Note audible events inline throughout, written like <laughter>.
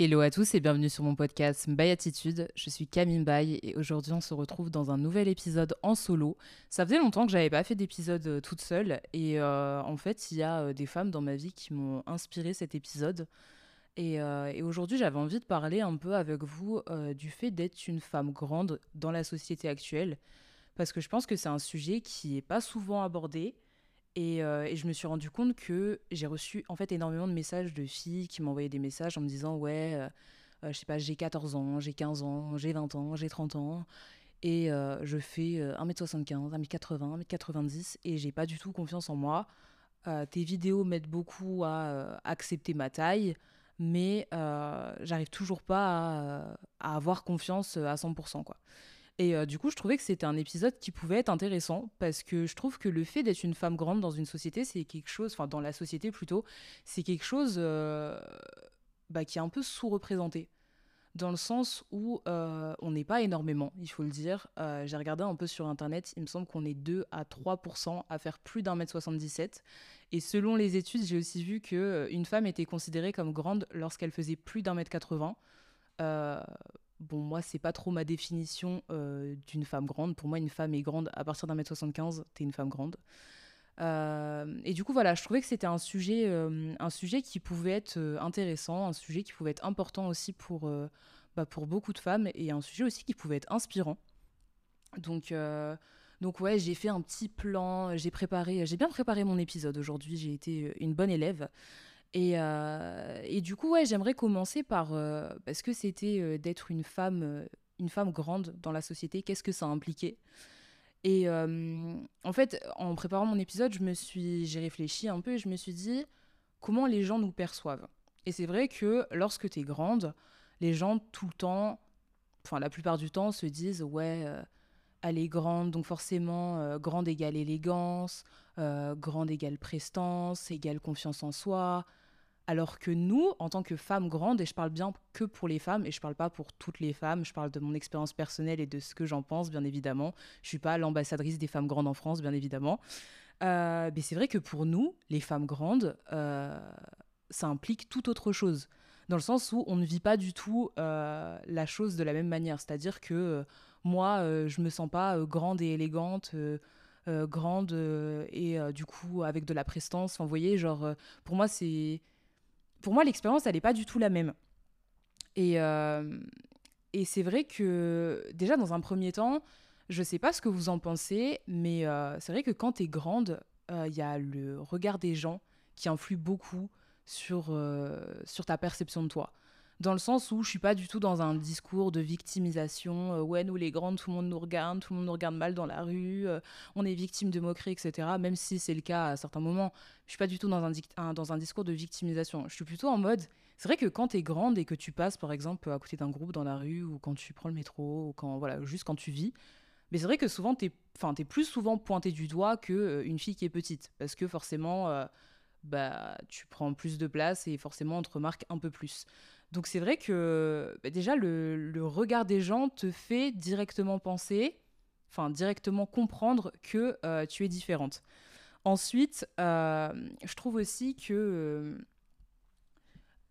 Hello à tous et bienvenue sur mon podcast Mbaye Attitude. Je suis Camille Mbaye et aujourd'hui on se retrouve dans un nouvel épisode en solo. Ça faisait longtemps que j'avais pas fait d'épisode euh, toute seule et euh, en fait il y a euh, des femmes dans ma vie qui m'ont inspiré cet épisode. Et, et aujourd'hui j'avais envie de parler un peu avec vous du fait d'être une femme grande dans la société actuelle parce que je pense que c'est un sujet qui est pas souvent abordé euh, et, je me suis rendu compte que j'ai reçu en fait énormément de messages de filles qui m'envoyaient des messages en me disant ouais, euh, euh, je sais pas, j'ai 14 ans, j'ai 15 ans, j'ai 20 ans, j'ai 30 ans et je fais 1m75, 1m80, 1m90 et j'ai pas du tout confiance en moi. tes vidéos m'aident beaucoup à accepter ma taille, mais j'arrive toujours pas à, avoir confiance à 100% quoi. Et euh, du coup, je trouvais que c'était un épisode qui pouvait être intéressant parce que je trouve que le fait d'être une femme grande dans une société, c'est quelque chose, enfin dans la société plutôt, c'est quelque chose euh, bah, qui est un peu sous-représenté. Dans le sens où euh, on n'est pas énormément, il faut le dire. J'ai regardé un peu sur internet, il me semble qu'on est 2 à 3% à faire plus d'un mètre 77. Et selon les études, j'ai aussi vu qu'une femme était considérée comme grande lorsqu'elle faisait plus d'un mètre 80. Bon, moi, c'est pas trop ma définition euh, d'une femme grande. Pour moi, une femme est grande à partir d'un mètre 75, t'es une femme grande. Euh, et du coup, voilà, je trouvais que c'était un sujet, euh, un sujet qui pouvait être intéressant, un sujet qui pouvait être important aussi pour, bah, pour beaucoup de femmes et un sujet aussi qui pouvait être inspirant. Donc, donc ouais, j'ai fait un petit plan, j'ai préparé, j'ai bien préparé mon épisode aujourd'hui. J'ai été une bonne élève. Et, euh, et, du coup, ouais, j'aimerais commencer par euh, parce que c'était euh, d'être une femme, une femme grande dans la société. Qu'est-ce que ça impliquait? Et en fait, en préparant mon épisode, je me suis, j'ai réfléchi un peu et je me suis dit comment les gens nous perçoivent? Et c'est vrai que lorsque tu es grande, les gens tout le temps, enfin la plupart du temps, se disent ouais, elle est grande, donc forcément grande égale élégance, grande égale prestance, égale confiance en soi. Alors que nous, en tant que femmes grandes, et je parle bien que pour les femmes, et je parle pas pour toutes les femmes, je parle de mon expérience personnelle et de ce que j'en pense, bien évidemment. Je suis pas l'ambassadrice des femmes grandes en France, bien évidemment. Euh, mais c'est vrai que pour nous, les femmes grandes, euh, ça implique tout autre chose. Dans le sens où on ne vit pas du tout euh, la chose de la même manière. C'est-à-dire que moi, je me sens pas grande et élégante. grande et du coup avec de la prestance. Enfin, vous voyez, genre, pour moi, c'est pour moi, l'expérience, elle n'est pas du tout la même. Et, euh, et c'est vrai que, déjà, dans un premier temps, je ne sais pas ce que vous en pensez, mais euh, c'est vrai que quand tu es grande, il euh, y a le regard des gens qui influe beaucoup sur, sur ta perception de toi dans le sens où je suis pas du tout dans un discours de victimisation. Euh, ouais, nous les grandes, tout le monde nous regarde, tout le monde nous regarde mal dans la rue, euh, on est victime de moqueries, etc. Même si c'est le cas à certains moments, je suis pas du tout dans un, discours de victimisation. Je suis plutôt en mode, c'est vrai que quand tu es grande et que tu passes par exemple à côté d'un groupe dans la rue ou quand tu prends le métro ou quand voilà, juste quand tu vis, mais c'est vrai que souvent tu es, es plus souvent pointé du doigt que euh, une fille qui est petite parce que forcément bah tu prends plus de place et forcément on te remarque un peu plus. Donc c'est vrai que bah, déjà le, regard des gens te fait directement penser, enfin directement comprendre que euh, tu es différente. Ensuite, euh, je trouve aussi que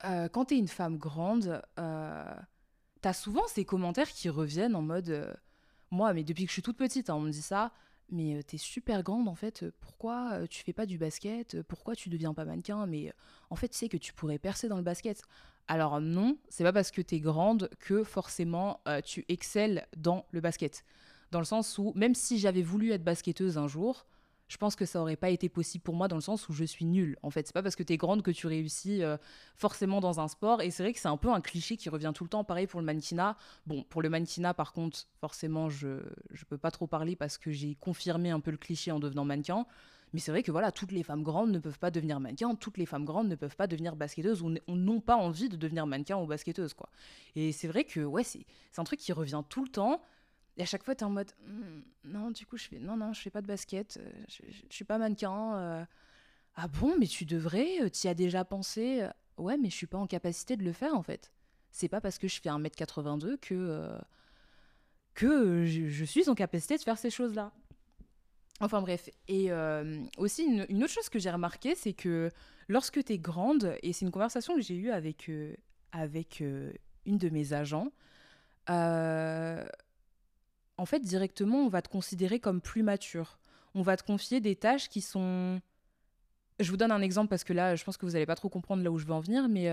euh, quand tu es une femme grande, tu as souvent ces commentaires qui reviennent en mode moi, mais depuis que je suis toute petite, hein, on me dit ça. Mais t'es super grande en fait, pourquoi tu fais pas du basket? Pourquoi tu deviens pas mannequin? Mais en fait, tu sais que tu pourrais percer dans le basket. Alors non, c'est pas parce que tu es grande que forcément euh, tu excelles dans le basket. Dans le sens où, même si j'avais voulu être basketteuse un jour, je pense que ça aurait pas été possible pour moi dans le sens où je suis nulle. En fait, c'est pas parce que tu es grande que tu réussis euh, forcément dans un sport. Et c'est vrai que c'est un peu un cliché qui revient tout le temps. Pareil pour le mannequinat. Bon, pour le mannequinat, par contre, forcément, je je peux pas trop parler parce que j'ai confirmé un peu le cliché en devenant mannequin. Mais c'est vrai que voilà, toutes les femmes grandes ne peuvent pas devenir mannequins, toutes les femmes grandes ne peuvent pas devenir basketteuses ou n'ont pas envie de devenir mannequin ou basketteuses, quoi. Et c'est vrai que, ouais, c'est un truc qui revient tout le temps. Et à chaque fois, tu es en mode, «Hmm, non, du coup, je fais, non, non, je fais pas de basket, euh, je, je, suis pas mannequin. Euh. ah bon, mais tu devrais, euh, tu y as déjà pensé. Ouais, mais je suis pas en capacité de le faire, en fait. C'est pas parce que je fais 1m82 que, que je suis en capacité de faire ces choses-là. Enfin bref, et euh, aussi une, autre chose que j'ai remarqué, c'est que lorsque tu es grande, et c'est une conversation que j'ai eue avec, euh, avec une de mes agents, en fait, directement, on va te considérer comme plus mature. On va te confier des tâches qui sont... Je vous donne un exemple parce que là, je pense que vous n'allez pas trop comprendre là où je veux en venir, mais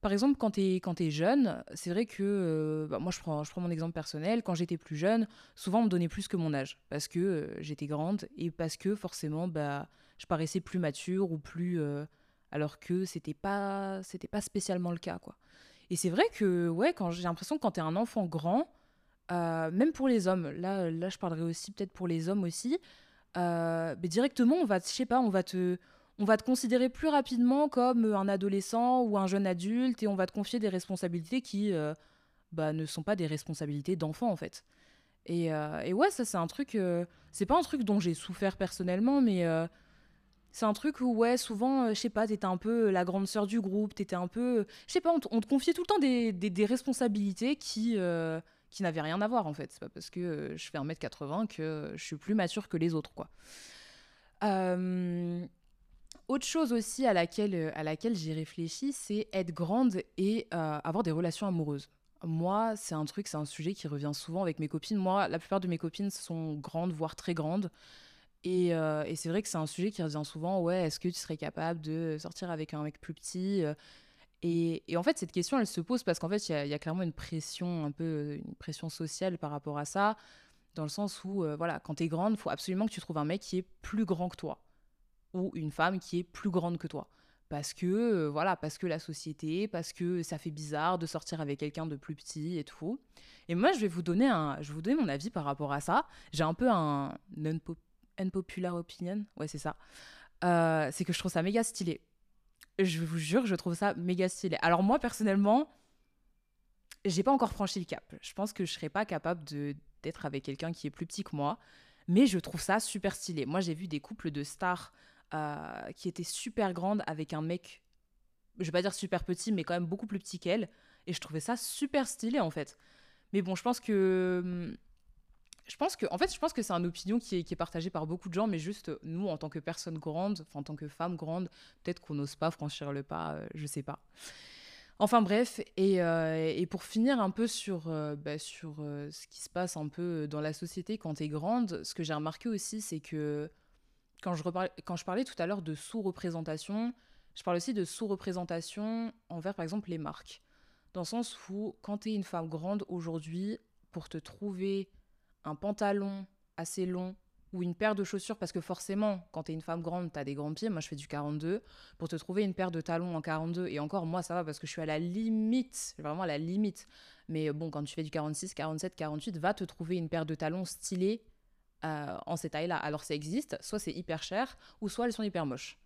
par exemple, quand tu es, quand jeune, c'est vrai que, euh, bah, moi je prends, je prends mon exemple personnel, quand j'étais plus jeune, souvent on me donnait plus que mon âge, parce que euh, j'étais grande et parce que forcément bah, je paraissais plus mature ou plus... Euh, alors que c'était pas, c'était pas spécialement le cas. quoi. Et c'est vrai que ouais, quand j'ai l'impression que quand tu es un enfant grand, même pour les hommes, là, là je parlerai aussi peut-être pour les hommes aussi, mais directement on va, je sais pas, on va te on va te considérer plus rapidement comme euh, un adolescent ou un jeune adulte et on va te confier des responsabilités qui euh, bah, ne sont pas des responsabilités d'enfant en fait. Et, euh, ouais, ça c'est un truc, c'est pas un truc dont j'ai souffert personnellement, mais c'est un truc où ouais, souvent, je sais pas, t'étais un peu la grande sœur du groupe, t'étais un peu, je sais pas, on, te confiait tout le temps des, responsabilités qui qui n'avaient rien à voir en fait. Parce que je fais 1m80 que je suis plus mature que les autres quoi. Autre chose aussi à laquelle, euh, à laquelle j'ai réfléchi, c'est être grande et euh, avoir des relations amoureuses. Moi, c'est un truc, c'est un sujet qui revient souvent avec mes copines. Moi, la plupart de mes copines sont grandes, voire très grandes. Et, euh, c'est vrai que c'est un sujet qui revient souvent. Ouais, est-ce que tu serais capable de sortir avec un mec plus petit et, en fait, cette question, elle se pose parce qu'en fait, il y, a clairement une pression, un peu une pression sociale par rapport à ça, dans le sens où, voilà, quand tu es grande, il faut absolument que tu trouves un mec qui est plus grand que toi ou une femme qui est plus grande que toi. Parce que, euh, voilà, parce que la société, parce que ça fait bizarre de sortir avec quelqu'un de plus petit et tout. Et moi, je vais vous donner, un, je vous donner mon avis par rapport à ça. J'ai un peu un unpopular opinion, ouais, c'est ça. Euh, c'est que je trouve ça méga stylé. Je vous jure, je trouve ça méga stylé. Alors moi, personnellement, j'ai pas encore franchi le cap. Je pense que je serais pas capable d'être avec quelqu'un qui est plus petit que moi. Mais je trouve ça super stylé. Moi, j'ai vu des couples de stars euh, qui était super grande avec un mec, je vais pas dire super petit, mais quand même beaucoup plus petit qu'elle. Et je trouvais ça super stylé en fait. Mais bon, je pense que. Je pense que, en fait, je pense que c'est une opinion qui est, qui partagée par beaucoup de gens, mais juste nous, en tant que personne grande, en tant que femme grande, peut-être qu'on n'ose pas franchir le pas, euh, je sais pas. Enfin bref, et, euh, pour finir un peu sur, bah, sur ce qui se passe un peu dans la société quand tu es grande, ce que j'ai remarqué aussi, c'est que quand je, quand je parlais tout à l'heure de sous-représentation, je parle aussi de sous-représentation envers, par exemple, les marques. Dans le sens où, quand tu es une femme grande aujourd'hui, pour te trouver un pantalon assez long ou une paire de chaussures, parce que forcément, quand tu es une femme grande, tu as des grands pieds, moi je fais du 42, pour te trouver une paire de talons en 42, et encore moi ça va parce que je suis à la limite, vraiment à la limite, mais bon, quand tu fais du 46, 47, 48, va te trouver une paire de talons stylés euh, en ces tailles-là. Alors ça existe, soit c'est hyper cher, ou soit elles sont hyper moches.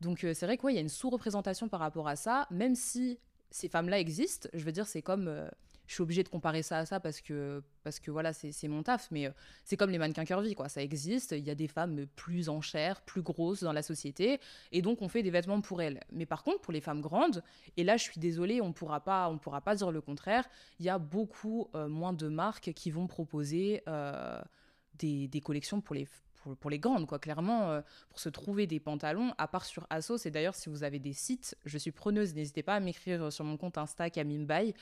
Donc euh, c'est vrai qu'il y a une sous-représentation par rapport à ça, même si ces femmes-là existent, je veux dire, c'est comme... Euh, je suis obligée de comparer ça à ça parce que, parce que voilà, c'est mon taf, mais c'est comme les mannequins curvy, quoi. Ça existe, il y a des femmes plus en chair, plus grosses dans la société, et donc on fait des vêtements pour elles. Mais par contre, pour les femmes grandes, et là je suis désolée, on pourra pas, on pourra pas dire le contraire, il y a beaucoup moins de marques qui vont proposer des, collections pour les, pour, les grandes, quoi. Clairement, euh, pour se trouver des pantalons, à part sur Asos, et d'ailleurs, si vous avez des sites, je suis preneuse, n'hésitez pas à m'écrire sur mon compte Insta Camimbaye,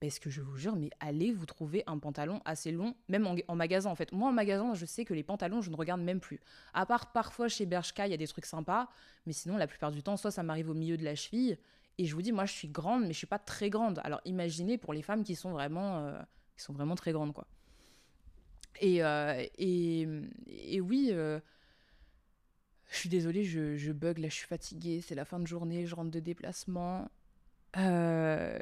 parce que je vous jure, mais allez vous trouver un pantalon assez long, même en, magasin en fait. Moi en magasin, je sais que les pantalons, je ne regarde même plus. À part parfois chez Bershka, il y a des trucs sympas, mais sinon la plupart du temps, soit ça m'arrive au milieu de la cheville, et je vous dis, moi je suis grande, mais je suis pas très grande. Alors imaginez pour les femmes qui sont vraiment, euh, qui sont vraiment très grandes quoi. Et, euh, et, et, oui, euh, je suis désolée, je, je, bug, là je suis fatiguée, c'est la fin de journée, je rentre de déplacement. Euh,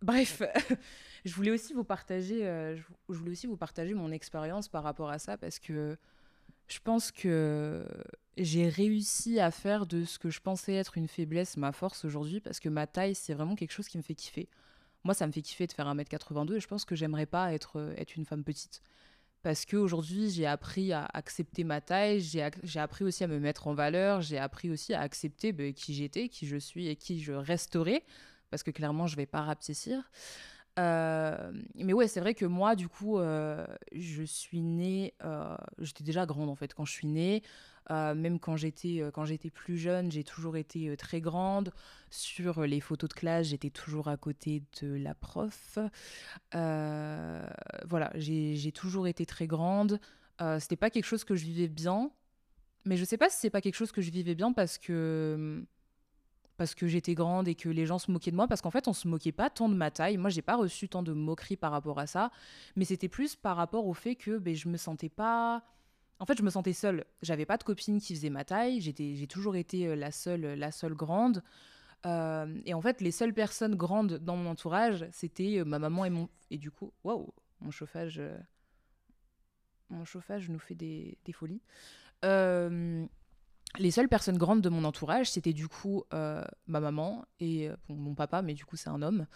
bref, <laughs> je voulais aussi vous partager, je voulais aussi vous partager mon expérience par rapport à ça parce que je pense que j'ai réussi à faire de ce que je pensais être une faiblesse ma force aujourd'hui parce que ma taille, c'est vraiment quelque chose qui me fait kiffer. Moi, ça me fait kiffer de faire 1m82 et je pense que j'aimerais pas être, euh, être une femme petite. Parce qu'aujourd'hui, j'ai appris à accepter ma taille, j'ai appris aussi à me mettre en valeur, j'ai appris aussi à accepter bah, qui j'étais, qui je suis et qui je resterai. Parce que clairement, je vais pas rapetissir. Euh, mais ouais, c'est vrai que moi, du coup, euh, je suis née. J'étais déjà grande en fait quand je suis née. Même quand j'étais quand j'étais plus jeune, j'ai toujours été très grande. Sur les photos de classe, j'étais toujours à côté de la prof. voilà, j'ai toujours été très grande. C'était pas quelque chose que je vivais bien, mais je sais pas si c'est pas quelque chose que je vivais bien parce que parce que j'étais grande et que les gens se moquaient de moi, parce qu'en fait, on se moquait pas tant de ma taille. Moi, j'ai pas reçu tant de moqueries par rapport à ça, mais c'était plus par rapport au fait que ben, je me sentais pas. En fait, je me sentais seule. J'avais pas de copine qui faisait ma taille. J'ai toujours été euh, la seule, la seule grande. Euh, et en fait, les seules personnes grandes dans mon entourage, c'était euh, ma maman et mon. Et du coup, waouh, mon chauffage. Mon chauffage nous fait des, des folies. Les seules personnes grandes de mon entourage, c'était du coup ma maman et mon papa, mais du coup c'est un homme.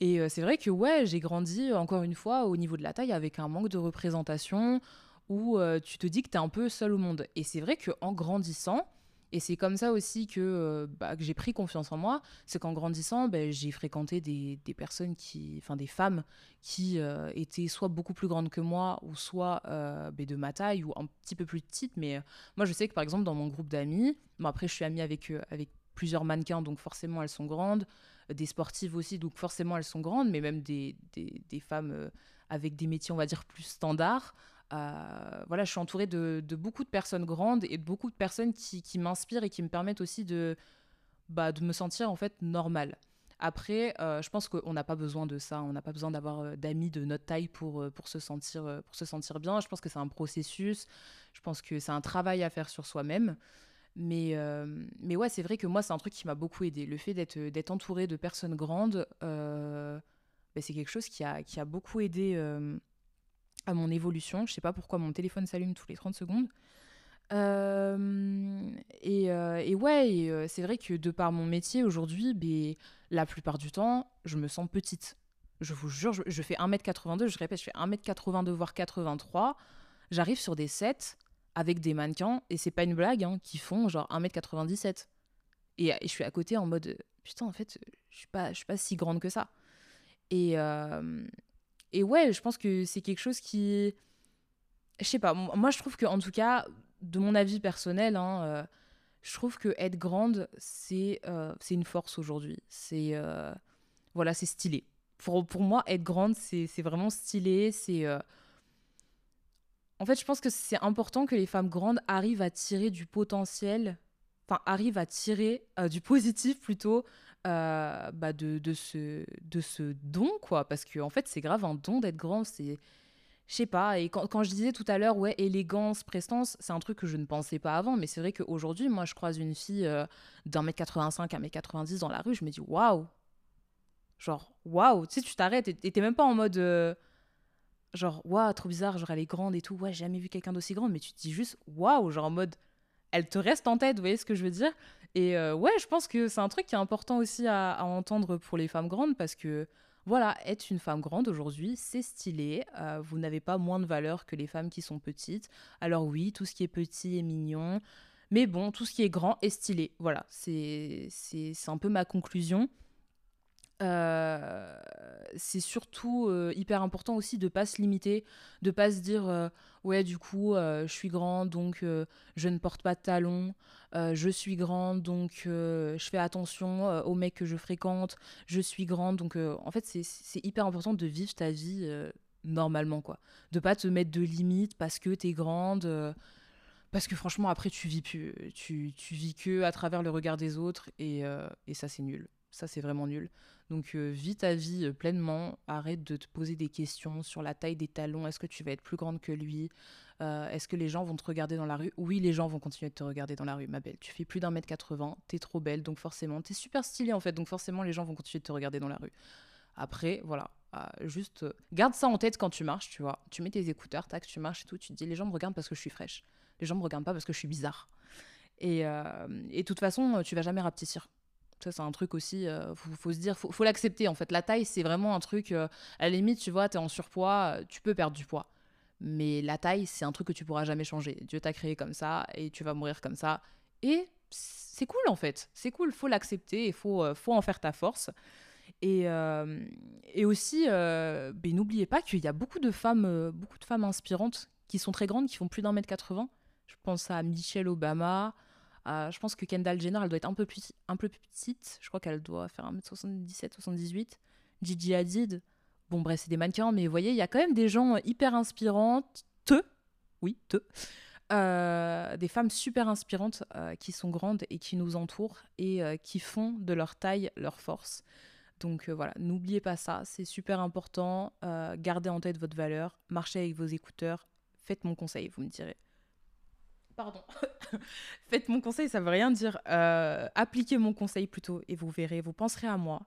Et c'est vrai que ouais, j'ai grandi encore une fois au niveau de la taille avec un manque de représentation où tu te dis que tu es un peu seul au monde. Et c'est vrai qu'en grandissant, et c'est comme ça aussi que, euh, bah, j'ai pris confiance en moi. C'est qu'en grandissant, ben, j'ai fréquenté des, personnes qui, enfin des femmes qui euh, étaient soit beaucoup plus grandes que moi, ou soit euh, ben, de ma taille, ou un petit peu plus petites. Mais moi, je sais que par exemple, dans mon groupe d'amis, bon, après, je suis amie avec, plusieurs mannequins, donc forcément, elles sont grandes. Des sportives aussi, donc forcément, elles sont grandes, mais même des femmes avec des métiers, on va dire, plus standards. Euh, voilà, je suis entourée de, beaucoup de personnes grandes et beaucoup de personnes qui, m'inspirent et qui me permettent aussi de, bah, de me sentir en fait normale. Après, euh, je pense qu'on n'a pas besoin de ça. On n'a pas besoin d'avoir euh, d'amis de notre taille pour, pour, se sentir, pour se sentir bien. Je pense que c'est un processus. Je pense que c'est un travail à faire sur soi-même. Mais, mais ouais, c'est vrai que moi, c'est un truc qui m'a beaucoup aidé. Le fait d'être entourée de personnes grandes, bah, c'est quelque chose qui a, qui a beaucoup aidé à mon évolution. Je sais pas pourquoi mon téléphone s'allume tous les 30 secondes. Euh, et, euh, et, ouais, euh, c'est vrai que de par mon métier aujourd'hui, ben, la plupart du temps, je me sens petite. Je vous jure, je, fais 1m82, je répète, je fais 1m82 voire 83. J'arrive sur des sets avec des mannequins, et c'est pas une blague, hein, qui font genre 1m97. Et, et, je suis à côté en mode, putain, en fait, je suis pas, je suis pas si grande que ça. Et, et ouais, je pense que c'est quelque chose qui. Je sais pas, moi je trouve que, en tout cas, de mon avis personnel, hein, euh, je trouve que être grande, c'est euh, une force aujourd'hui. C'est. Euh, voilà, c'est stylé. Pour, moi, être grande, c'est vraiment stylé. En fait, je pense que c'est important que les femmes grandes arrivent à tirer du potentiel, enfin, arrivent à tirer du positif plutôt euh, bah de, ce, de ce don, quoi. Parce que, en fait, c'est grave un don d'être grand. C'est. Je sais pas. Et quand, je disais tout à l'heure, ouais, élégance, prestance, c'est un truc que je ne pensais pas avant. Mais c'est vrai qu'aujourd'hui, moi, je croise une fille euh, d'un mètre 85 à mètre 90 dans la rue, je me dis, waouh! Genre, waouh! Tu sais, tu t'arrêtes et t'es même pas en mode. Euh, genre, waouh, trop bizarre, genre, elle est grande et tout. Ouais, jamais vu quelqu'un d'aussi grand. Mais tu te dis juste, waouh! Genre, en mode. Elle te reste en tête, vous voyez ce que je veux dire? Et euh, ouais, je pense que c'est un truc qui est important aussi à, entendre pour les femmes grandes parce que voilà, être une femme grande aujourd'hui, c'est stylé. Euh, vous n'avez pas moins de valeur que les femmes qui sont petites. Alors oui, tout ce qui est petit est mignon. Mais bon, tout ce qui est grand est stylé. Voilà, c'est un peu ma conclusion. Euh, c'est surtout euh, hyper important aussi de pas se limiter, de pas se dire euh, ouais du coup je suis grande donc je ne porte pas de talons, je suis grande donc je fais attention aux mecs que je fréquente, je suis grande donc en fait c'est hyper important de vivre ta vie normalement quoi, de pas te mettre de limites parce que t'es grande parce que franchement après tu vis plus, tu, tu, vis que à travers le regard des autres et, et ça c'est nul, ça c'est vraiment nul. Donc euh, vis ta vie euh, pleinement, arrête de te poser des questions sur la taille des talons, est-ce que tu vas être plus grande que lui? Euh, Est-ce que les gens vont te regarder dans la rue? Oui, les gens vont continuer de te regarder dans la rue, ma belle. Tu fais plus d'un mètre 80, t'es trop belle, donc forcément, t'es super stylée en fait, donc forcément les gens vont continuer de te regarder dans la rue. Après, voilà, juste garde ça en tête quand tu marches, tu vois. Tu mets tes écouteurs, tac, tu marches et tout, tu te dis les gens me regardent parce que je suis fraîche. Les gens me regardent pas parce que je suis bizarre. Et de toute façon, tu vas jamais rapetisser. Ça, c'est un truc aussi, euh, faut, se dire, faut, l'accepter en fait. La taille, c'est vraiment un truc, euh, à la limite, tu vois, tu es en surpoids, euh, tu peux perdre du poids. Mais la taille, c'est un truc que tu pourras jamais changer. Dieu t'a créé comme ça et tu vas mourir comme ça. Et c'est cool en fait, c'est cool, faut l'accepter, il faut, faut en faire ta force. Et, et aussi, ben, n'oubliez pas qu'il y a beaucoup de femmes, beaucoup de femmes inspirantes qui sont très grandes, qui font plus d'un mètre 80. Je pense à Michelle Obama. Je pense que Kendall Jenner, elle doit être un peu, plus, petite. Je crois qu'elle doit faire 1m77, 78. Gigi Hadid. Bon, bref, c'est des mannequins, mais vous voyez, il y a quand même des gens hyper inspirantes. Te. Oui, te. Euh, des femmes super inspirantes euh, qui sont grandes et qui nous entourent et euh, qui font de leur taille leur force. Donc voilà, n'oubliez pas ça, c'est super important. gardez en tête votre valeur, marchez avec vos écouteurs, faites mon conseil, vous me direz. Pardon. <laughs> faites mon conseil, ça veut rien dire. appliquez mon conseil plutôt et vous verrez, vous penserez à moi.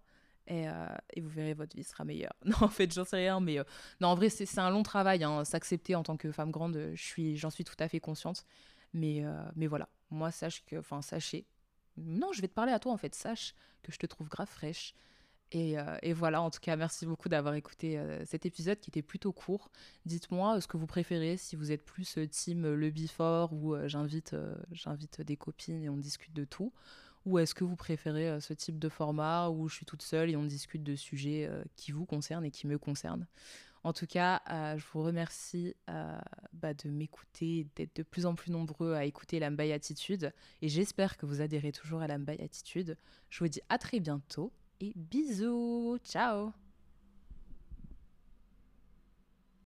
Euh, et, vous verrez, votre vie sera meilleure. <laughs> Non, en fait, j'en sais rien, mais euh, non, en vrai, c'est un long travail. Hein, S'accepter en tant que femme grande, j'en suis, suis tout à fait consciente. Mais, euh, mais voilà, moi, sache que, enfin, sachez. Non, je vais te parler à toi, en fait. Sache que je te trouve grave fraîche. Et, et voilà, en tout cas, merci beaucoup d'avoir écouté cet épisode qui était plutôt court. Dites-moi ce que vous préférez, si vous êtes plus team le before ou j'invite j'invite des copines et on discute de tout. Ou est-ce que vous préférez euh, ce type de format où je suis toute seule et on discute de sujets euh, qui vous concernent et qui me concernent? En tout cas, euh, je vous remercie bah, de m'écouter, d'être de plus en plus nombreux à écouter la Attitude. Et j'espère que vous adhérez toujours à la Attitude. Je vous dis à très bientôt et bisous. Ciao